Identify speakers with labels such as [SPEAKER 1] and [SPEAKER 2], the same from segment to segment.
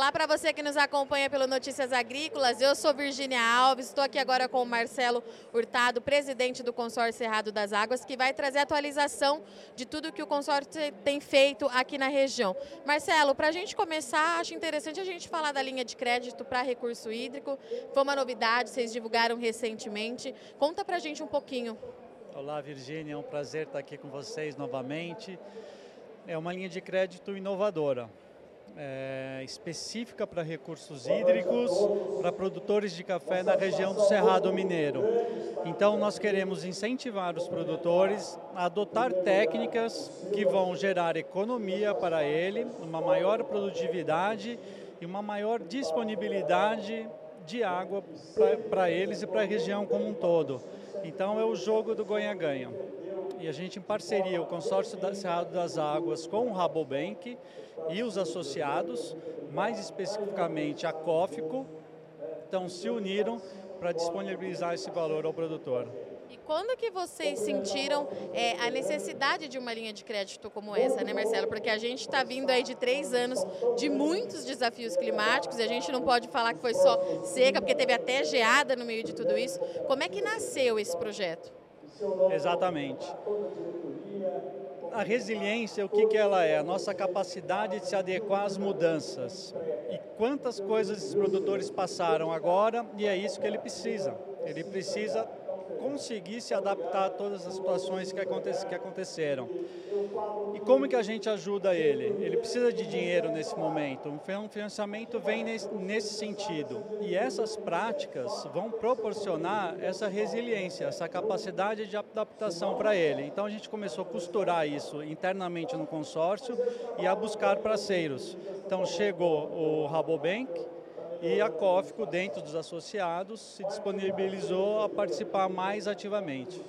[SPEAKER 1] Olá para você que nos acompanha pelo Notícias Agrícolas. Eu sou Virginia Alves, estou aqui agora com o Marcelo Hurtado, presidente do Consórcio Cerrado das Águas, que vai trazer atualização de tudo que o consórcio tem feito aqui na região. Marcelo, para a gente começar, acho interessante a gente falar da linha de crédito para recurso hídrico. Foi uma novidade, vocês divulgaram recentemente. Conta para a gente um pouquinho.
[SPEAKER 2] Olá, Virginia, é um prazer estar aqui com vocês novamente. É uma linha de crédito inovadora é, específica para recursos hídricos, para produtores de café na região do Cerrado Mineiro. Então, nós queremos incentivar os produtores a adotar técnicas que vão gerar economia para ele, uma maior produtividade e uma maior disponibilidade de água para eles e para a região como um todo. Então, é o jogo do ganha-ganha e a gente em parceria, o consórcio da Cerrado das Águas com o Rabobank e os associados, mais especificamente a Cófico, então se uniram para disponibilizar esse valor ao produtor.
[SPEAKER 1] E quando que vocês sentiram é, a necessidade de uma linha de crédito como essa, né, Marcelo? Porque a gente está vindo aí de três anos de muitos desafios climáticos e a gente não pode falar que foi só seca, porque teve até geada no meio de tudo isso. Como é que nasceu esse projeto?
[SPEAKER 2] Exatamente. A resiliência, o que, que ela é? A nossa capacidade de se adequar às mudanças. E quantas coisas esses produtores passaram agora, e é isso que ele precisa. Ele precisa conseguir se adaptar a todas as situações que, aconte que aconteceram. E como que a gente ajuda ele? Ele precisa de dinheiro nesse momento. Um financiamento vem nesse, sentido. E essas práticas vão proporcionar essa resiliência, essa capacidade de adaptação para ele. Então a gente começou a costurar isso internamente no consórcio e a buscar parceiros. Então chegou o Rabobank, e a COFCO, dentro dos associados, se disponibilizou a participar mais ativamente.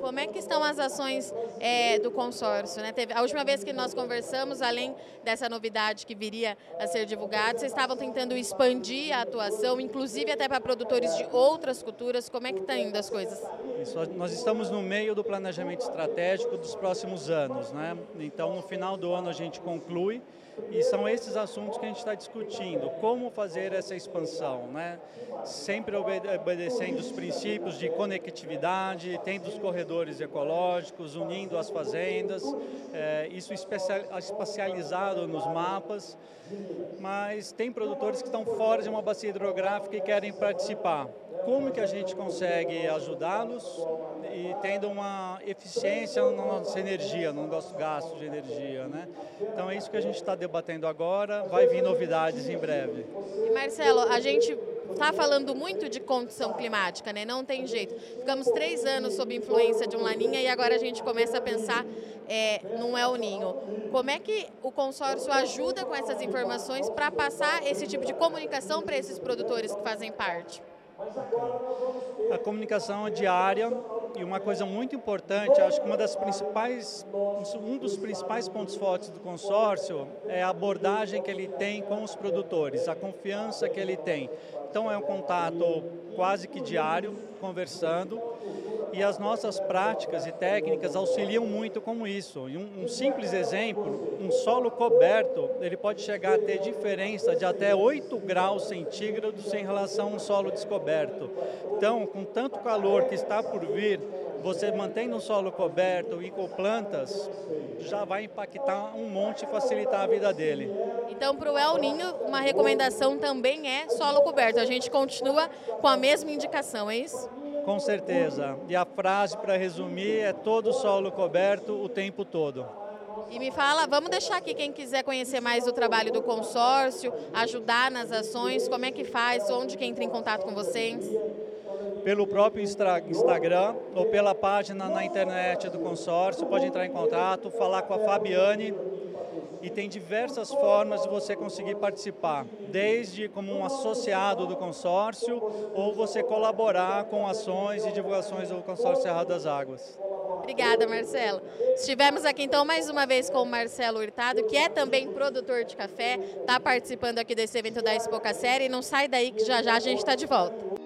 [SPEAKER 1] Como é que estão as ações é, do consórcio? Né? Teve, a última vez que nós conversamos, além dessa novidade que viria a ser divulgada, vocês estavam tentando expandir a atuação, inclusive até para produtores de outras culturas. Como é que estão indo as coisas?
[SPEAKER 2] Isso, nós estamos no meio do planejamento estratégico dos próximos anos. Né? Então, no final do ano, a gente conclui e são esses assuntos que a gente está discutindo. Como fazer essa expansão, né? Sempre obedecendo os princípios de conectividade, tendo os corredores ecológicos, unindo as fazendas, é, isso espacializado nos mapas. Mas tem produtores que estão fora de uma bacia hidrográfica e querem participar como que a gente consegue ajudá-los e tendo uma eficiência na nossa energia, no nosso gasto de energia, né? Então é isso que a gente está debatendo agora, vai vir novidades em breve.
[SPEAKER 1] E Marcelo, a gente está falando muito de condição climática, né? Não tem jeito. Ficamos três anos sob influência de um laninha e agora a gente começa a pensar é, num El Ninho. Como é que o consórcio ajuda com essas informações para passar esse tipo de comunicação para esses produtores que fazem parte?
[SPEAKER 2] A comunicação é diária e uma coisa muito importante, acho que uma das principais, um dos principais pontos fortes do consórcio é a abordagem que ele tem com os produtores, a confiança que ele tem. Então é um contato quase que diário, conversando, e as nossas práticas e técnicas auxiliam muito com isso. E um, um, simples exemplo, um solo coberto, ele pode chegar a ter diferença de até 8 graus centígrados em relação a um solo descoberto. Então, com tanto calor que está por vir, você mantém um solo coberto e com plantas, já vai impactar um monte e facilitar a vida dele.
[SPEAKER 1] Então, para o El Ninho, uma recomendação também é solo coberto. A gente continua com a mesma indicação, é isso?
[SPEAKER 2] Com certeza. E a frase, para resumir, é todo solo coberto o tempo todo.
[SPEAKER 1] E me fala, vamos deixar aqui quem quiser conhecer mais do trabalho do consórcio, ajudar nas ações, como é que faz, onde que entra em contato com vocês?
[SPEAKER 2] Pelo próprio Instagram ou pela página na internet do consórcio, pode entrar em contato, falar com a Fabiane, e tem diversas formas de você conseguir participar, desde como um associado do consórcio ou você colaborar com ações e divulgações do consórcio Cerrado das Águas.
[SPEAKER 1] Obrigada, Marcelo. Estivemos aqui então mais uma vez com o Marcelo Hurtado, que é também produtor de café, está participando aqui desse evento da Expoca Série. Não sai daí que já já a gente está de volta.